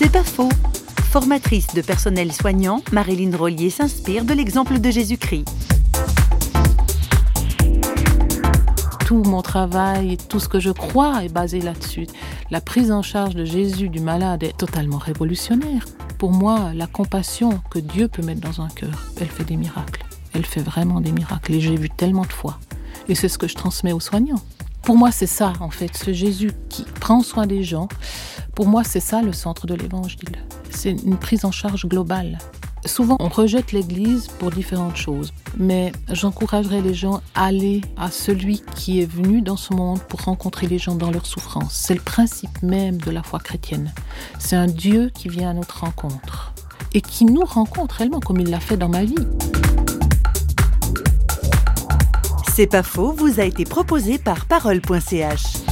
C'est pas faux. Formatrice de personnel soignant, Marilyn Rollier s'inspire de l'exemple de Jésus-Christ. Tout mon travail, tout ce que je crois est basé là-dessus. La prise en charge de Jésus du malade est totalement révolutionnaire. Pour moi, la compassion que Dieu peut mettre dans un cœur, elle fait des miracles. Elle fait vraiment des miracles. Et j'ai vu tellement de fois. Et c'est ce que je transmets aux soignants. Pour moi, c'est ça, en fait, ce Jésus qui prend soin des gens. Pour moi, c'est ça le centre de l'évangile. C'est une prise en charge globale. Souvent, on rejette l'Église pour différentes choses, mais j'encouragerais les gens à aller à celui qui est venu dans ce monde pour rencontrer les gens dans leur souffrance. C'est le principe même de la foi chrétienne. C'est un Dieu qui vient à notre rencontre et qui nous rencontre réellement comme il l'a fait dans ma vie. C'est pas faux, vous a été proposé par parole.ch.